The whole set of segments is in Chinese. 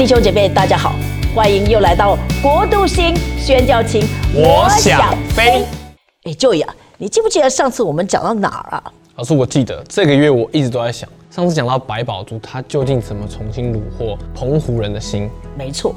弟兄姐妹，大家好，欢迎又来到国度星宣教情，我想飞。哎，Joy 啊，你记不记得上次我们讲到哪儿啊？老师，我记得这个月我一直都在想，上次讲到百宝珠，他究竟怎么重新虏获澎湖人的心？没错。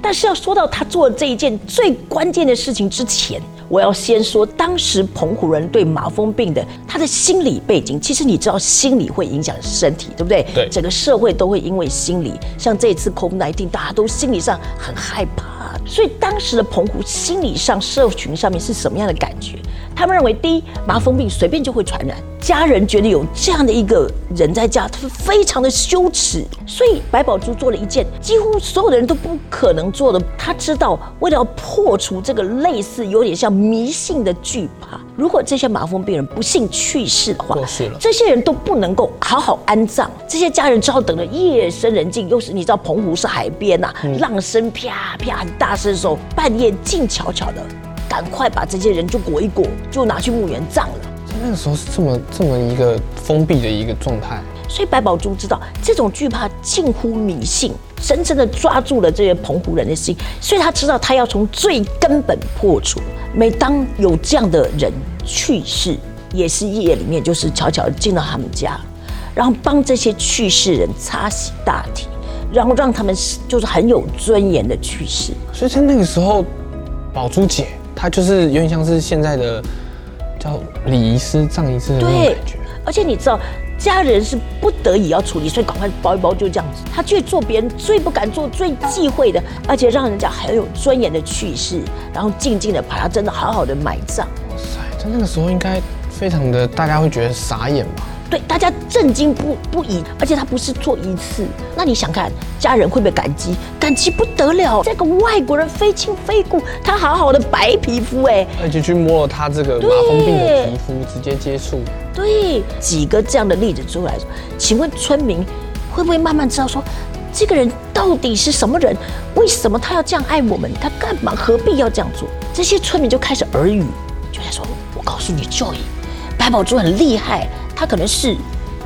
但是要说到他做这一件最关键的事情之前，我要先说当时澎湖人对麻风病的他的心理背景。其实你知道，心理会影响身体，对不对？对。整个社会都会因为心理，像这次 COVID-19，大家都心理上很害怕，所以当时的澎湖心理上社群上面是什么样的感觉？他们认为，第一，麻风病随便就会传染，家人觉得有这样的一个人在家，他非常的羞耻，所以白宝珠做了一件几乎所有的人都不可能做的。他知道，为了要破除这个类似有点像迷信的惧怕，如果这些麻风病人不幸去世的话，这些人都不能够好好安葬，这些家人只好等着夜深人静，又是你知道澎湖是海边呐，浪声啪啪大声的时候，半夜静悄悄的。赶快把这些人就裹一裹，就拿去墓园葬了。那个时候是这么这么一个封闭的一个状态，所以白宝珠知道这种惧怕近乎迷信，深深的抓住了这些澎湖人的心。所以他知道他要从最根本破除。每当有这样的人去世，也是夜里面就是悄悄进到他们家，然后帮这些去世人擦洗大体，然后让他们就是很有尊严的去世。所以在那个时候，宝珠姐。他就是有点像是现在的叫礼仪师、葬仪师的那种感觉。而且你知道，家人是不得已要处理，所以赶快包一包就这样子。他去做别人最不敢做、最忌讳的，而且让人家很有尊严的去世，然后静静的把他真的好好的埋葬。哇塞，在那个时候应该非常的，大家会觉得傻眼吧？对，大家震惊不不已，而且他不是做一次，那你想看家人会不会感激？感激不得了，这个外国人非亲非故，他好好的白皮肤哎，而且去摸了他这个麻风病的皮肤，直接接触。对，几个这样的例子出来，请问村民会不会慢慢知道说，这个人到底是什么人？为什么他要这样爱我们？他干嘛？何必要这样做？这些村民就开始耳语，就在说：“我告诉你，Joy，白宝珠很厉害。”他可能是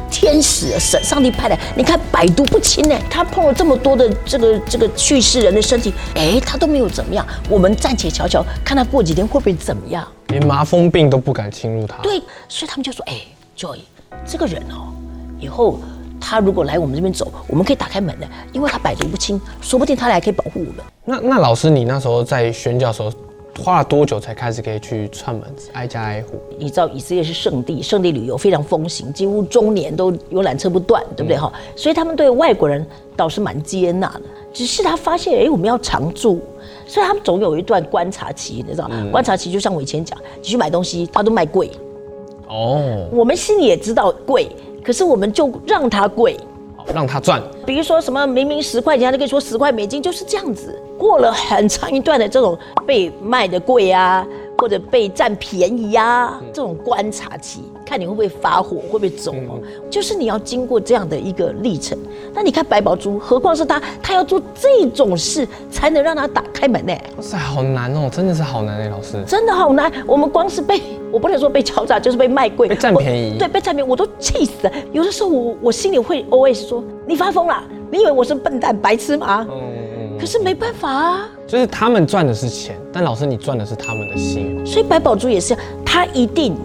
天使，神上帝派来。你看百毒不侵呢，他碰了这么多的这个这个去世人的身体，哎，他都没有怎么样。我们暂且瞧瞧，看他过几天会不会怎么样。连麻风病都不敢侵入他。对，所以他们就说：“哎，Joy，这个人哦，以后他如果来我们这边走，我们可以打开门的，因为他百毒不侵，说不定他来可以保护我们。”那那老师，你那时候在宣教时候。花了多久才开始可以去串门子，挨家挨户？你知道以色列是圣地，圣地旅游非常风行，几乎中年都游览车不断，对不对哈？所以他们对外国人倒是蛮接纳的。只是他发现，哎，我们要常住，所以他们总有一段观察期，你知道？观察期就像我以前讲，你去买东西，他都卖贵。哦。我们心里也知道贵，可是我们就让他贵。让他赚，比如说什么明明十块钱，他就可以说十块美金，就是这样子。过了很长一段的这种被卖的贵啊，或者被占便宜呀，这种观察期，看你会不会发火，会不会走，就是你要经过这样的一个历程。那你看白宝珠，何况是他，他要做这种事才能让他打开门呢？哇塞，好难哦，真的是好难哎，老师，真的好难。我们光是被，我不能说被敲诈，就是被卖贵，被占便宜，对，被占便宜，我都气死了。有的时候我我心里会 always 说，你发疯了，你以为我是笨蛋白痴吗？可是没办法啊，就是他们赚的是钱，但老师你赚的是他们的心。所以白宝珠也是，他一定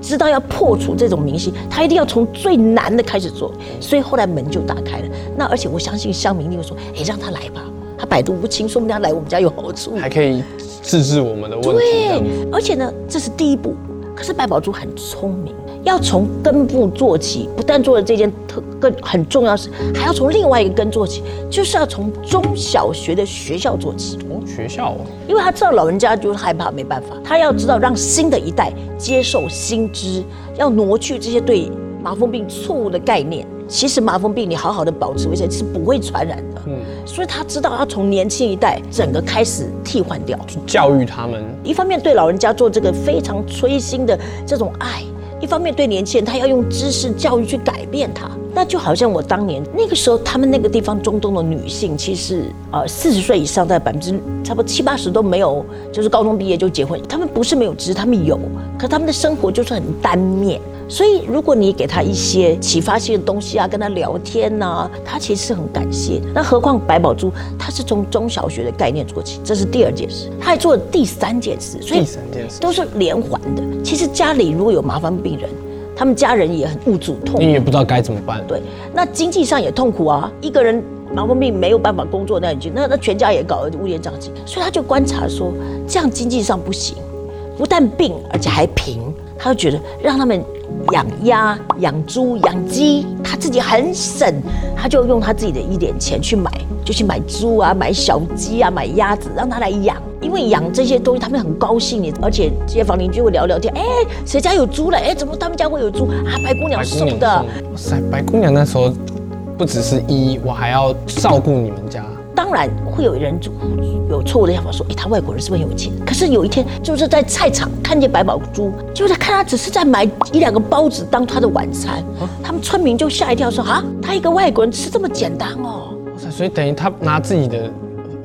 知道要破除这种迷信，他一定要从最难的开始做。所以后来门就打开了。那而且我相信乡民一定会说：“哎，让他来吧，他百毒不侵，说不定他来我们家有好处，还可以治治我们的问题。”对，而且呢，这是第一步。可是白宝珠很聪明。要从根部做起，不但做了这件特更很重要的事，还要从另外一个根做起，就是要从中小学的学校做起。哦，学校哦，因为他知道老人家就是害怕，没办法，他要知道让新的一代接受新知，要挪去这些对麻风病错误的概念。其实麻风病你好好的保持卫生是不会传染的。嗯，所以他知道要从年轻一代整个开始替换掉，去教育他们。一方面对老人家做这个非常催心的这种爱。一方面对年轻人，他要用知识教育去改变他，那就好像我当年那个时候，他们那个地方中东的女性，其实呃四十岁以上在百分之差不多七八十都没有，就是高中毕业就结婚。他们不是没有，只是他们有，可他们的生活就是很单面。所以如果你给他一些启发性的东西啊，跟他聊天呐，他其实是很感谢的。那何况百宝珠，他是从中小学的概念做起，这是第二件事，他还做了第三件事，所以第三件事都是连环的。其实家里如果有麻烦病人。他们家人也很无助痛，你也不知道该怎么办。对，那经济上也痛苦啊，一个人麻风病没有办法工作，那已经那那全家也搞乌烟瘴气，所以他就观察说，这样经济上不行，不但病，而且还贫，他就觉得让他们养鸭、养猪、养鸡，他自己很省，他就用他自己的一点钱去买，就去买猪啊、买小鸡啊、买鸭子，让他来养。因为养这些东西，他们很高兴，你而且街坊邻居会聊聊天。哎，谁家有猪了？哎，怎么他们家会有猪啊？白姑娘送的。哇塞，白姑娘那时候不只是一，我还要照顾你们家。当然会有人有错误的想法，说，哎，他外国人是不是很有钱？可是有一天就是在菜场看见白宝珠，就是看他只是在买一两个包子当他的晚餐，他们村民就吓一跳，说啊，他一个外国人吃这么简单哦。所以等于他拿自己的。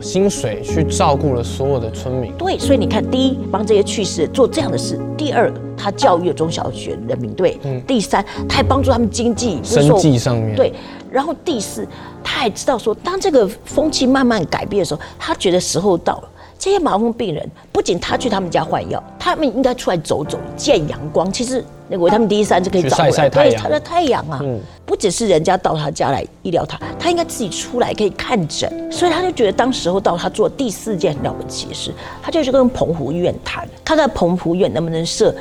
薪水去照顾了所有的村民，对，所以你看，第一帮这些去世做这样的事，第二他教育了中小学人民。队，嗯，第三他还帮助他们经济生计上面，对，然后第四他还知道说，当这个风气慢慢改变的时候，他觉得时候到了。这些麻风病人不仅他去他们家换药，他们应该出来走走，见阳光。其实那个维他命 D 三是可以晒晒太阳，他的太阳啊，不只是人家到他家来医疗他，他应该自己出来可以看诊。所以他就觉得当时候到他做第四件了不起的事，他就去跟澎湖医院谈，他在澎湖医院能不能设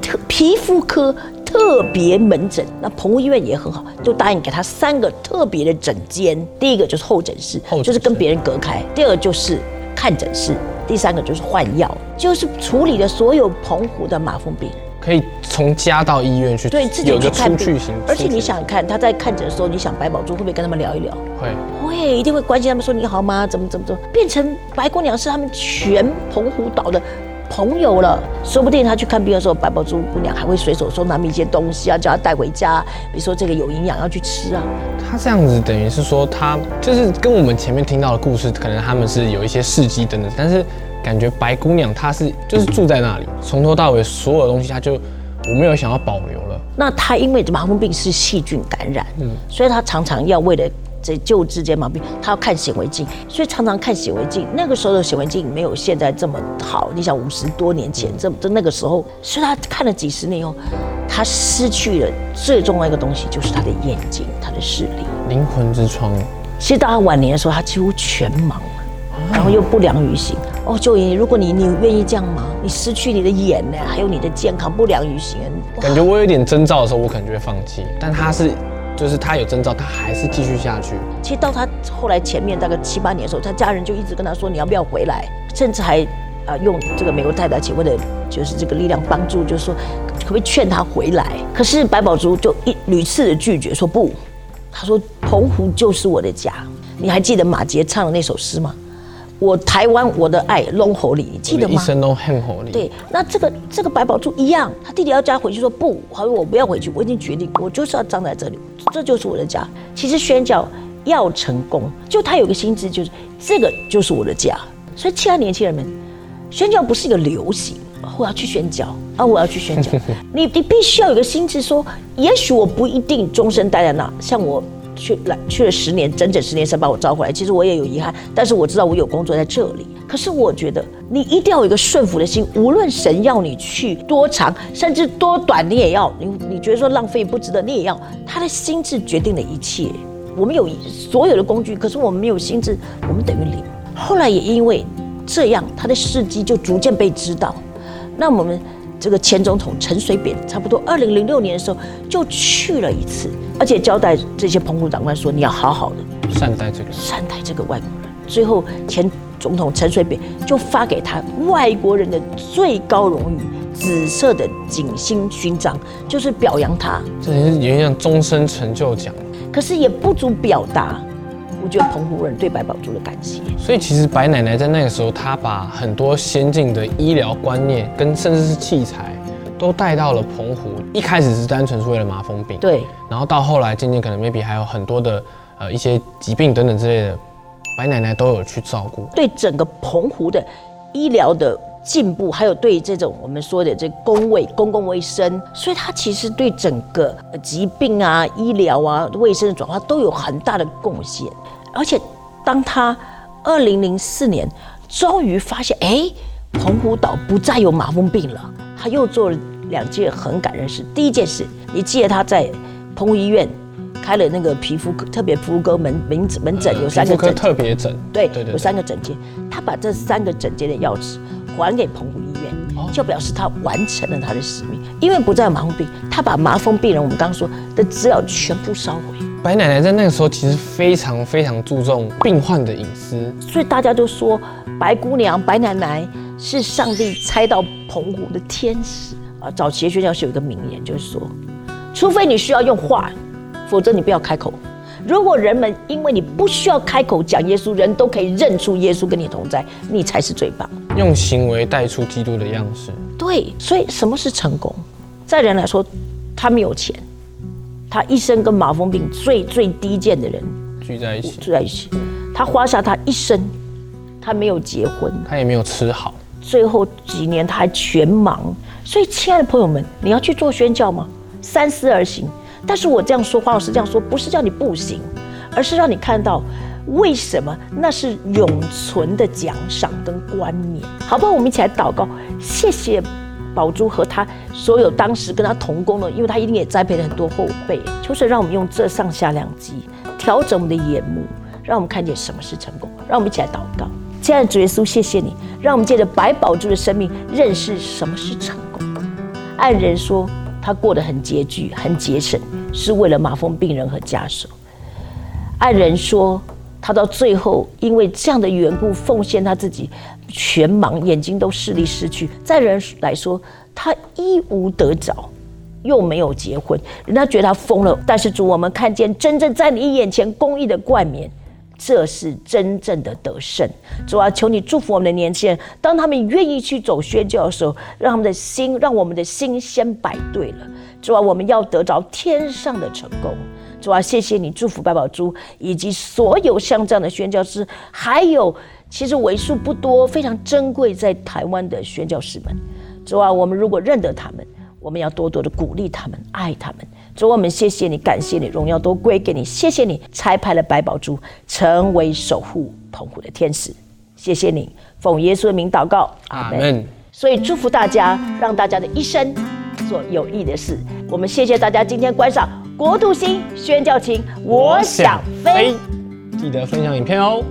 特皮肤科特别门诊？那澎湖医院也很好，就答应给他三个特别的诊间。第一个就是候诊室，就是跟别人隔开；第二就是。看诊室，第三个就是换药，就是处理了所有澎湖的麻风病，可以从家到医院去，对，自己去看病。而且你想看他在看诊的时候，你想白宝珠会不会跟他们聊一聊？会，会，一定会关心他们说你好吗？怎么怎么怎么，变成白姑娘是他们全澎湖岛的。朋友了，说不定他去看病的时候，白宝珠姑娘还会随手送他们一些东西啊，叫他带回家。比如说这个有营养要去吃啊。他这样子等于是说，他就是跟我们前面听到的故事，可能他们是有一些事迹等等，但是感觉白姑娘她是就是住在那里，从头到尾所有东西，她就我没有想要保留了。那她因为麻风病是细菌感染，嗯，所以她常常要为了。这救治这些毛病，他要看显微镜，所以常常看显微镜。那个时候的显微镜没有现在这么好。你想五十多年前，这这那个时候，所以他看了几十年以后，他失去了最重要一个东西，就是他的眼睛，他的视力。灵魂之窗。其实到他晚年的时候，他几乎全盲了，然后又不良于行。哦，就爷，如果你你愿意这样吗？你失去你的眼呢，还有你的健康不良于行。感觉我有点征兆的时候，我可能就会放弃。但他是。就是他有征兆，他还是继续下去。其实到他后来前面大概七八年的时候，他家人就一直跟他说：“你要不要回来？”甚至还啊用这个美国代表协会的，就是这个力量帮助，就是说可不可以劝他回来？可是白宝珠就一屡次的拒绝，说不。他说：“澎湖就是我的家。”你还记得马杰唱的那首诗吗？我台湾，我的爱，龙喉里，记得吗？一生都恨吼里。对，那这个这个白宝珠一样，他弟弟要加回去，说不，好，我不要回去，我已经决定，我就是要葬在这里，这就是我的家。其实宣教要成功，就他有个心智，就是这个就是我的家。所以，其他年轻人们，宣教不是一个流行，我要去宣教啊，我要去宣教。你你必须要有个心智，说，也许我不一定终身待在那，像我。去来去了十年，整整十年才把我招回来。其实我也有遗憾，但是我知道我有工作在这里。可是我觉得你一定要有一个顺服的心，无论神要你去多长，甚至多短，你也要。你你觉得说浪费不值得，你也要。他的心智决定了一切。我们有所有的工具，可是我们没有心智，我们等于零。后来也因为这样，他的事迹就逐渐被知道。那我们。这个前总统陈水扁差不多二零零六年的时候就去了一次，而且交代这些澎湖长官说：“你要好好的善待这个善待这个外国人。”最后前总统陈水扁就发给他外国人的最高荣誉——紫色的锦星勋章，就是表扬他。这也是有点像终身成就奖。可是也不足表达。我觉得澎湖人对白宝珠的感谢，所以其实白奶奶在那个时候，她把很多先进的医疗观念跟甚至是器材都带到了澎湖。一开始是单纯是为了麻风病，对，然后到后来渐渐可能 maybe 还有很多的呃一些疾病等等之类的，白奶奶都有去照顾。对整个澎湖的医疗的进步，还有对这种我们说的这公卫、公共卫生，所以它其实对整个呃疾病啊、医疗啊、卫生的转化都有很大的贡献。而且，当他二零零四年终于发现，哎，澎湖岛不再有麻风病了，他又做了两件很感人事。第一件事，你记得他在澎湖医院开了那个皮肤科特别皮肤科门门门诊，有三个诊特别诊，对，对对有三个诊间，他把这三个诊间的钥匙还给澎湖医院，哦。就表示他完成了他的使命。因为不再有麻风病，他把麻风病人我们刚刚说的资料全部烧毁，白奶奶在那个时候其实非常非常注重病患的隐私，所以大家都说白姑娘、白奶奶是上帝差到澎湖的天使啊。早期的宣教士有一个名言，就是说，除非你需要用话，否则你不要开口。如果人们因为你不需要开口讲耶稣，人都可以认出耶稣跟你同在，你才是最棒。用行为带出基督的样式。对，所以什么是成功？在人来说，他没有钱，他一生跟麻风病最最低贱的人聚在一起，聚在一起，他花下他一生，他没有结婚，他也没有吃好，最后几年他还全盲。所以，亲爱的朋友们，你要去做宣教吗？三思而行。但是我这样说，黄老师这样说，不是叫你不行，而是让你看到为什么那是永存的奖赏跟冠冕。好不好？我们一起来祷告，谢谢宝珠和他所有当时跟他同工的，因为他一定也栽培了很多后辈。求神让我们用这上下两集调整我们的眼目，让我们看见什么是成功。让我们一起来祷告。亲爱的主耶稣，谢谢你，让我们借着白宝珠的生命认识什么是成功。按人说，他过得很拮据、很节省，是为了麻风病人和家属。按人说，他到最后因为这样的缘故，奉献他自己，全盲，眼睛都视力失去。在人来说，他一无得着，又没有结婚，人家觉得他疯了。但是主，我们看见真正在你眼前公义的冠冕。这是真正的得胜。主啊，求你祝福我们的年轻人，当他们愿意去走宣教的时候，让他们的心，让我们的心先摆对了。主啊，我们要得着天上的成功。主啊，谢谢你祝福白宝珠以及所有像这样的宣教师，还有其实为数不多、非常珍贵在台湾的宣教师们。主啊，我们如果认得他们，我们要多多的鼓励他们，爱他们。主，我们谢谢你，感谢你，荣耀都归给你。谢谢你拆派了百宝珠成为守护澎湖的天使。谢谢你，奉耶稣的名祷告，阿门。所以祝福大家，让大家的一生做有益的事。我们谢谢大家今天观赏国度星宣教情，我想飞。记得分享影片哦。